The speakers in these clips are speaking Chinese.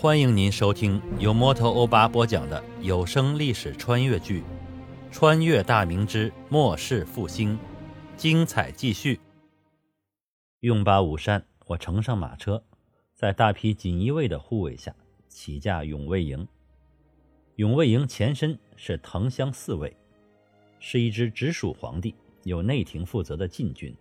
欢迎您收听由摩托欧巴播讲的有声历史穿越剧《穿越大明之末世复兴》，精彩继续。用罢午膳，我乘上马车，在大批锦衣卫的护卫下起驾永卫营。永卫营前身是藤乡四卫，是一支直属皇帝、由内廷负责的禁军。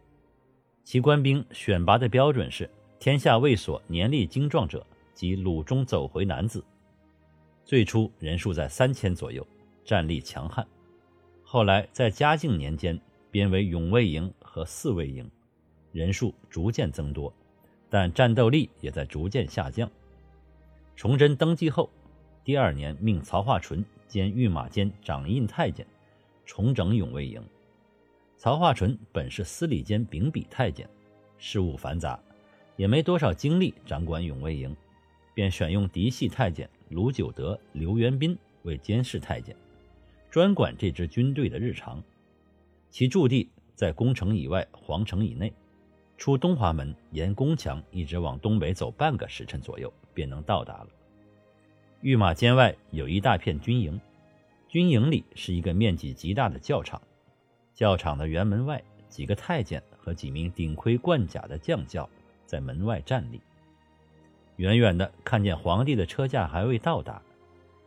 其官兵选拔的标准是天下卫所年力精壮者。及鲁中走回男子，最初人数在三千左右，战力强悍。后来在嘉靖年间编为永卫营和四卫营，人数逐渐增多，但战斗力也在逐渐下降。崇祯登基后，第二年命曹化淳兼御马监掌印太监，重整永卫营。曹化淳本是司礼监秉笔太监，事务繁杂，也没多少精力掌管永卫营。便选用嫡系太监卢九德、刘元斌为监视太监，专管这支军队的日常。其驻地在宫城以外、皇城以内，出东华门沿宫墙一直往东北走半个时辰左右，便能到达了。御马监外有一大片军营，军营里是一个面积极大的教场，教场的辕门外，几个太监和几名顶盔贯甲的将校在门外站立。远远的看见皇帝的车驾还未到达，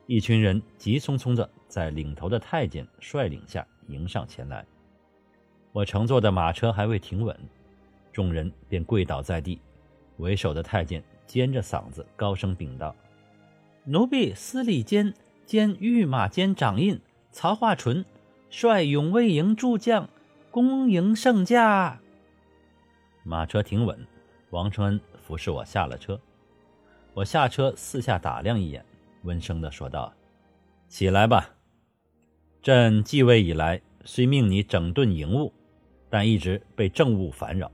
一群人急匆匆的在领头的太监率领下迎上前来。我乘坐的马车还未停稳，众人便跪倒在地。为首的太监尖着嗓子高声禀道：“奴婢司礼监兼御马监掌印曹化淳，率永卫营诸将，恭迎圣驾。”马车停稳，王承恩服侍我下了车。我下车，四下打量一眼，温声的说道：“起来吧。朕继位以来，虽命你整顿营务，但一直被政务烦扰，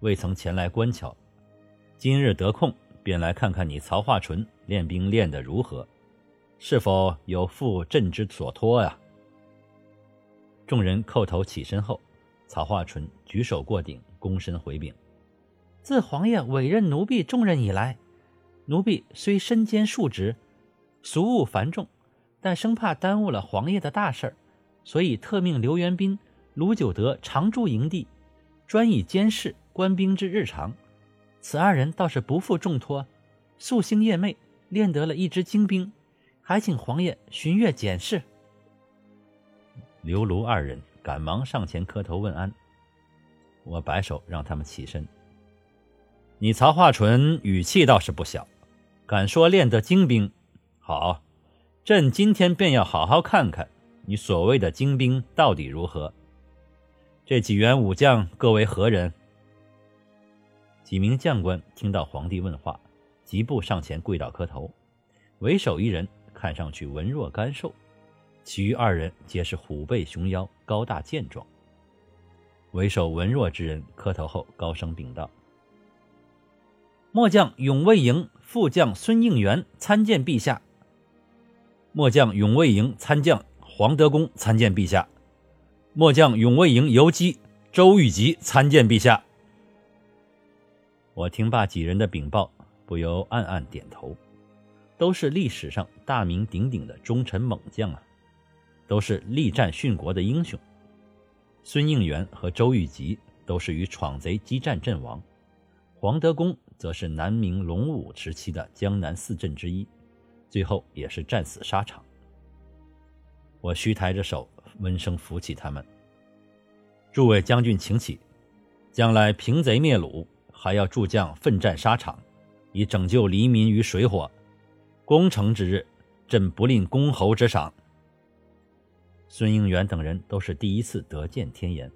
未曾前来观瞧。今日得空，便来看看你曹化淳练兵练得如何，是否有负朕之所托呀？”众人叩头起身后，曹化淳举手过顶，躬身回禀：“自皇爷委任奴婢重任以来。”奴婢虽身兼数职，俗务繁重，但生怕耽误了皇爷的大事儿，所以特命刘元斌、卢九德常驻营地，专以监视官兵之日常。此二人倒是不负重托，夙兴夜寐，练得了一支精兵，还请皇爷巡阅检视。刘卢二人赶忙上前磕头问安，我摆手让他们起身。你曹化淳语气倒是不小，敢说练得精兵，好，朕今天便要好好看看你所谓的精兵到底如何。这几员武将各为何人？几名将官听到皇帝问话，急步上前跪倒磕头。为首一人看上去文弱干瘦，其余二人皆是虎背熊腰、高大健壮。为首文弱之人磕头后，高声禀道。末将永卫营副将孙应元参见陛下。末将永卫营参将黄德功参见陛下。末将永卫营游击周玉吉参见陛下。我听罢几人的禀报，不由暗暗点头，都是历史上大名鼎鼎的忠臣猛将啊，都是力战殉国的英雄。孙应元和周玉吉都是与闯贼激战阵亡，黄德功。则是南明隆武时期的江南四镇之一，最后也是战死沙场。我虚抬着手，温声扶起他们。诸位将军，请起。将来平贼灭虏，还要诸将奋战沙场，以拯救黎民于水火。攻城之日，朕不吝公侯之赏。孙应元等人都是第一次得见天颜，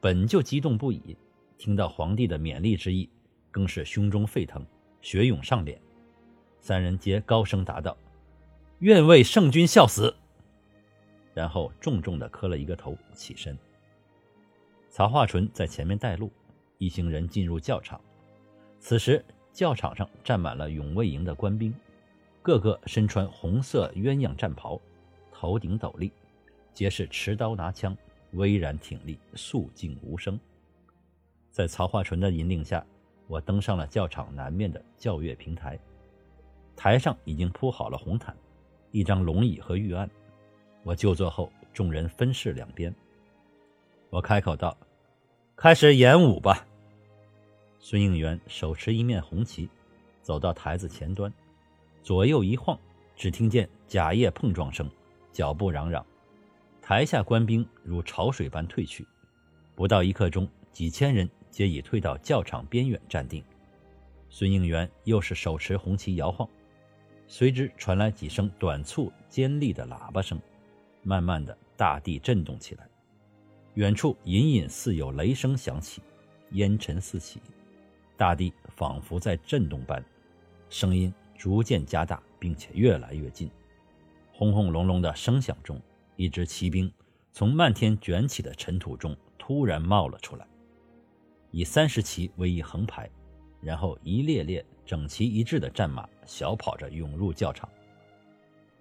本就激动不已，听到皇帝的勉励之意。更是胸中沸腾，血涌上脸。三人皆高声答道：“愿为圣君效死。”然后重重的磕了一个头，起身。曹化淳在前面带路，一行人进入教场。此时教场上站满了永卫营的官兵，个个身穿红色鸳鸯战袍，头顶斗笠，皆是持刀拿枪，巍然挺立，肃静无声。在曹化淳的引领下。我登上了教场南面的教乐平台，台上已经铺好了红毯，一张龙椅和御案。我就座后，众人分饰两边。我开口道：“开始演武吧。”孙应元手持一面红旗，走到台子前端，左右一晃，只听见甲叶碰撞声，脚步嚷嚷，台下官兵如潮水般退去。不到一刻钟，几千人皆已退到教场边远站定。孙应元又是手持红旗摇晃，随之传来几声短促尖利的喇叭声，慢慢的，大地震动起来，远处隐隐似有雷声响起，烟尘四起。大地仿佛在震动般，声音逐渐加大，并且越来越近。轰轰隆隆的声响中，一支骑兵从漫天卷起的尘土中突然冒了出来，以三十骑为一横排，然后一列列整齐一致的战马小跑着涌入教场。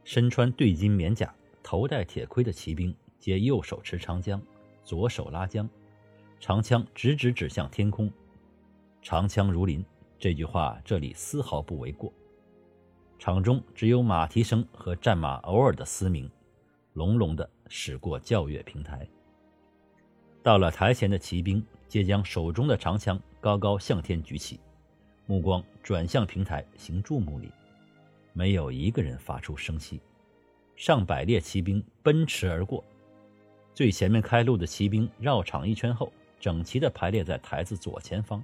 身穿对襟棉甲、头戴铁盔的骑兵，皆右手持长枪，左手拉缰，长枪直直指向天空。长枪如林，这句话这里丝毫不为过。场中只有马蹄声和战马偶尔的嘶鸣，隆隆的驶过教阅平台。到了台前的骑兵，皆将手中的长枪高高向天举起，目光转向平台，行注目礼。没有一个人发出声息。上百列骑兵奔驰而过，最前面开路的骑兵绕场一圈后，整齐地排列在台子左前方。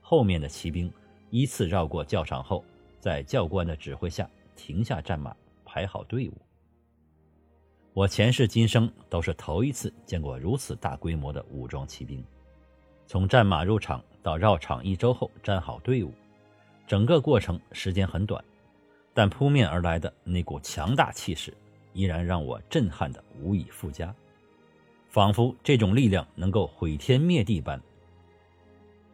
后面的骑兵依次绕过教场后，在教官的指挥下停下战马，排好队伍。我前世今生都是头一次见过如此大规模的武装骑兵。从战马入场到绕场一周后站好队伍，整个过程时间很短，但扑面而来的那股强大气势依然让我震撼的无以复加，仿佛这种力量能够毁天灭地般。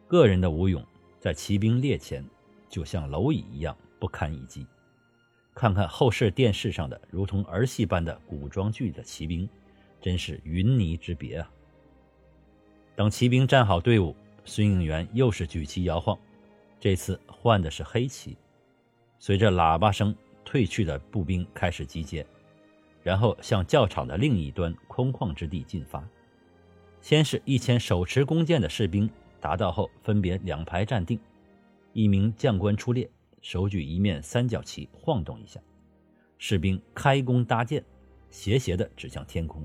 个人的武勇，在骑兵列前，就像蝼蚁一样不堪一击。看看后世电视上的如同儿戏般的古装剧的骑兵，真是云泥之别啊！等骑兵站好队伍，孙应元又是举旗摇晃，这次换的是黑旗。随着喇叭声，退去的步兵开始集结，然后向教场的另一端空旷之地进发。先是一千手持弓箭的士兵。达到后，分别两排站定，一名将官出列，手举一面三角旗，晃动一下，士兵开弓搭箭，斜斜地指向天空。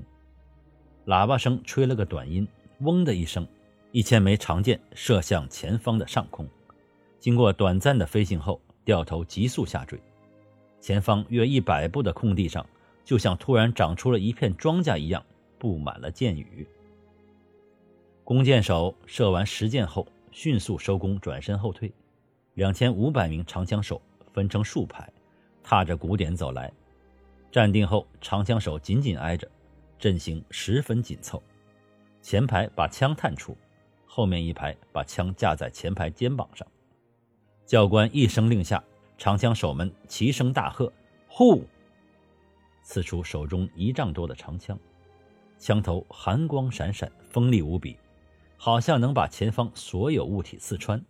喇叭声吹了个短音，嗡的一声，一千枚长箭射向前方的上空，经过短暂的飞行后，掉头急速下坠。前方约一百步的空地上，就像突然长出了一片庄稼一样，布满了箭雨。弓箭手射完十箭后，迅速收弓，转身后退。两千五百名长枪手分成数排，踏着鼓点走来。站定后，长枪手紧紧挨着，阵型十分紧凑。前排把枪探出，后面一排把枪架在前排肩膀上。教官一声令下，长枪手们齐声大喝：“呼！”刺出手中一丈多的长枪，枪头寒光闪闪，锋利无比。好像能把前方所有物体刺穿，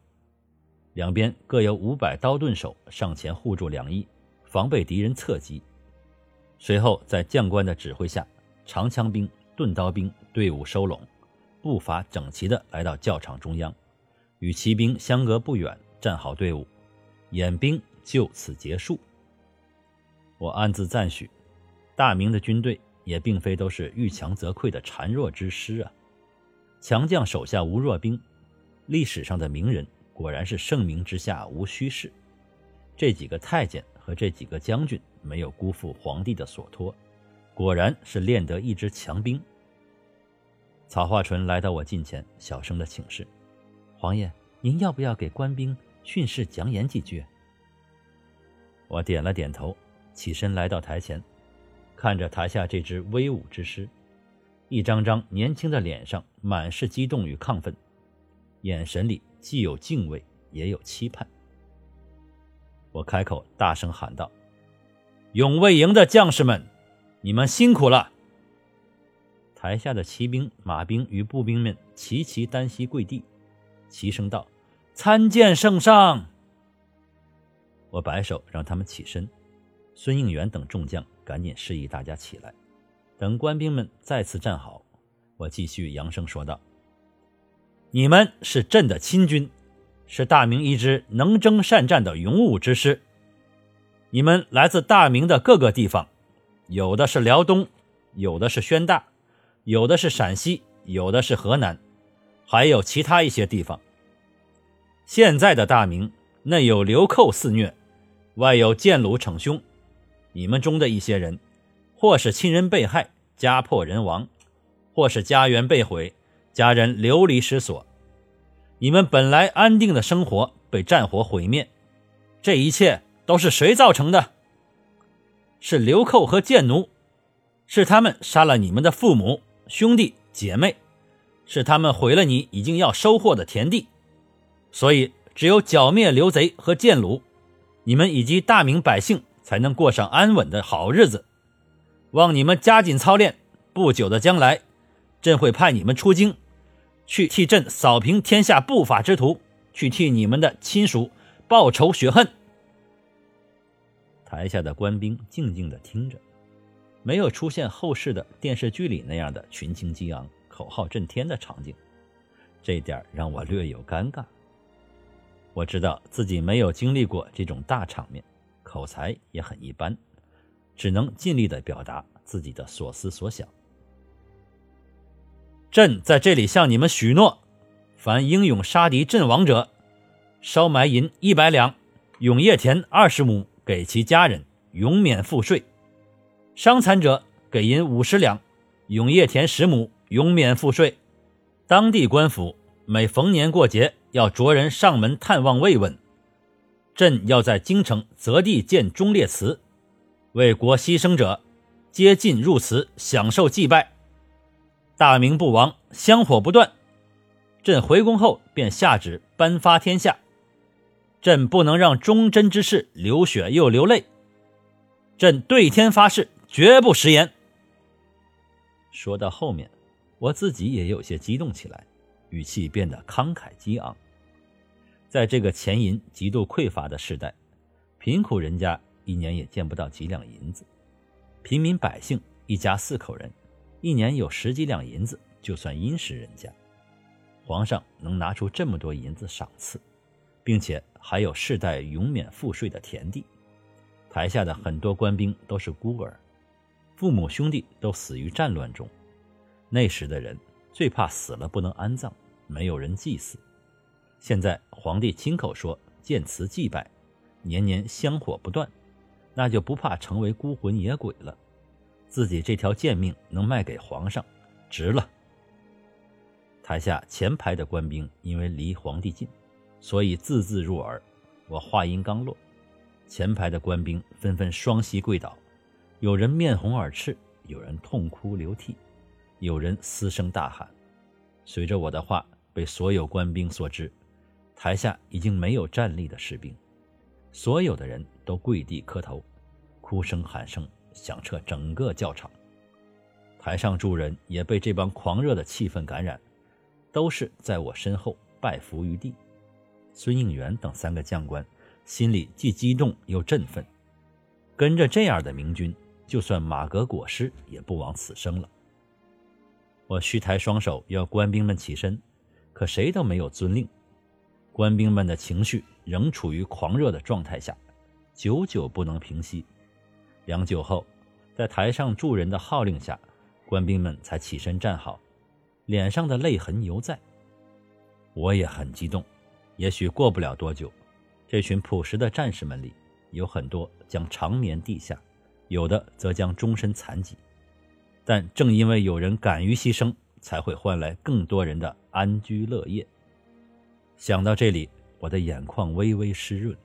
两边各有五百刀盾手上前护住两翼，防备敌人侧击。随后，在将官的指挥下，长枪兵、钝刀兵队伍收拢，步伐整齐地来到教场中央，与骑兵相隔不远，站好队伍，演兵就此结束。我暗自赞许，大明的军队也并非都是遇强则溃的孱弱之师啊。强将手下无弱兵，历史上的名人果然是盛名之下无虚事。这几个太监和这几个将军没有辜负皇帝的所托，果然是练得一支强兵。曹化淳来到我近前，小声的请示：“皇爷，您要不要给官兵训示讲演几句？”我点了点头，起身来到台前，看着台下这支威武之师。一张张年轻的脸上满是激动与亢奋，眼神里既有敬畏，也有期盼。我开口大声喊道：“永卫营的将士们，你们辛苦了！”台下的骑兵、马兵与步兵们齐齐单膝跪地，齐声道：“参见圣上！”我摆手让他们起身，孙应元等众将赶紧示意大家起来。等官兵们再次站好，我继续扬声说道：“你们是朕的亲军，是大明一支能征善战的勇武之师。你们来自大明的各个地方，有的是辽东，有的是宣大，有的是陕西，有的是河南，还有其他一些地方。现在的大明内有流寇肆虐，外有建虏逞凶，你们中的一些人，或是亲人被害。”家破人亡，或是家园被毁，家人流离失所，你们本来安定的生活被战火毁灭，这一切都是谁造成的？是流寇和贱奴，是他们杀了你们的父母、兄弟姐妹，是他们毁了你已经要收获的田地，所以只有剿灭流贼和贱奴，你们以及大明百姓才能过上安稳的好日子。望你们加紧操练，不久的将来，朕会派你们出京，去替朕扫平天下不法之徒，去替你们的亲属报仇雪恨。台下的官兵静静的听着，没有出现后世的电视剧里那样的群情激昂、口号震天的场景，这点让我略有尴尬。我知道自己没有经历过这种大场面，口才也很一般。只能尽力的表达自己的所思所想。朕在这里向你们许诺：凡英勇杀敌阵亡者，烧埋银一百两，永业田二十亩给其家人，永免赋税；伤残者给银五十两，永业田十亩，永免赋税。当地官府每逢年过节要着人上门探望慰问，朕要在京城择地建忠烈祠。为国牺牲者，皆进入祠享受祭拜。大明不亡，香火不断。朕回宫后便下旨颁发天下。朕不能让忠贞之士流血又流泪。朕对天发誓，绝不食言。说到后面，我自己也有些激动起来，语气变得慷慨激昂。在这个钱银极度匮乏的时代，贫苦人家。一年也见不到几两银子，平民百姓一家四口人，一年有十几两银子就算殷实人家。皇上能拿出这么多银子赏赐，并且还有世代永免赋税的田地。台下的很多官兵都是孤儿，父母兄弟都死于战乱中。那时的人最怕死了不能安葬，没有人祭祀。现在皇帝亲口说建祠祭拜，年年香火不断。那就不怕成为孤魂野鬼了，自己这条贱命能卖给皇上，值了。台下前排的官兵因为离皇帝近，所以字字入耳。我话音刚落，前排的官兵纷纷双膝跪倒，有人面红耳赤，有人痛哭流涕，有人嘶声大喊。随着我的话被所有官兵所知，台下已经没有站立的士兵。所有的人都跪地磕头，哭声喊声响彻整个教场。台上诸人也被这帮狂热的气氛感染，都是在我身后拜伏于地。孙应元等三个将官心里既激动又振奋，跟着这样的明君，就算马革裹尸也不枉此生了。我虚抬双手要官兵们起身，可谁都没有遵令。官兵们的情绪仍处于狂热的状态下，久久不能平息。良久后，在台上助人的号令下，官兵们才起身站好，脸上的泪痕犹在。我也很激动。也许过不了多久，这群朴实的战士们里，有很多将长眠地下，有的则将终身残疾。但正因为有人敢于牺牲，才会换来更多人的安居乐业。想到这里，我的眼眶微微湿润，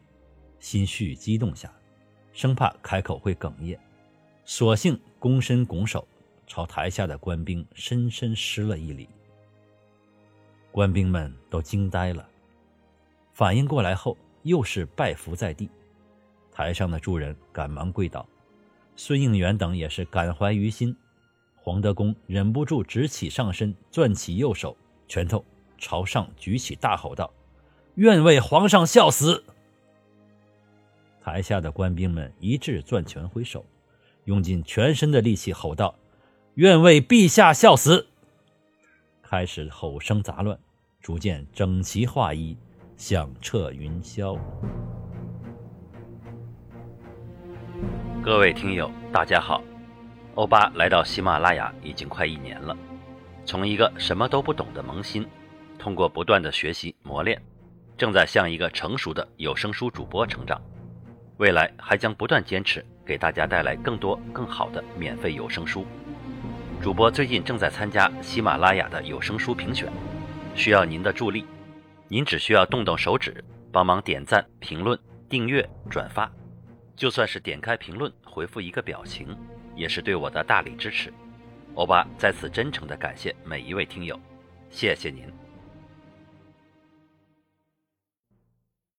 心绪激动下，生怕开口会哽咽，索性躬身拱手，朝台下的官兵深深施了一礼。官兵们都惊呆了，反应过来后，又是拜伏在地。台上的诸人赶忙跪倒，孙应元等也是感怀于心。黄德功忍不住直起上身，攥起右手，拳头。朝上举起，大吼道：“愿为皇上效死！”台下的官兵们一致攥拳挥手，用尽全身的力气吼道：“愿为陛下效死！”开始吼声杂乱，逐渐整齐划一，响彻云霄。各位听友，大家好，欧巴来到喜马拉雅已经快一年了，从一个什么都不懂的萌新，通过不断的学习磨练，正在向一个成熟的有声书主播成长。未来还将不断坚持，给大家带来更多更好的免费有声书。主播最近正在参加喜马拉雅的有声书评选，需要您的助力。您只需要动动手指，帮忙点赞、评论、订阅、转发。就算是点开评论回复一个表情，也是对我的大力支持。欧巴在此真诚的感谢每一位听友，谢谢您。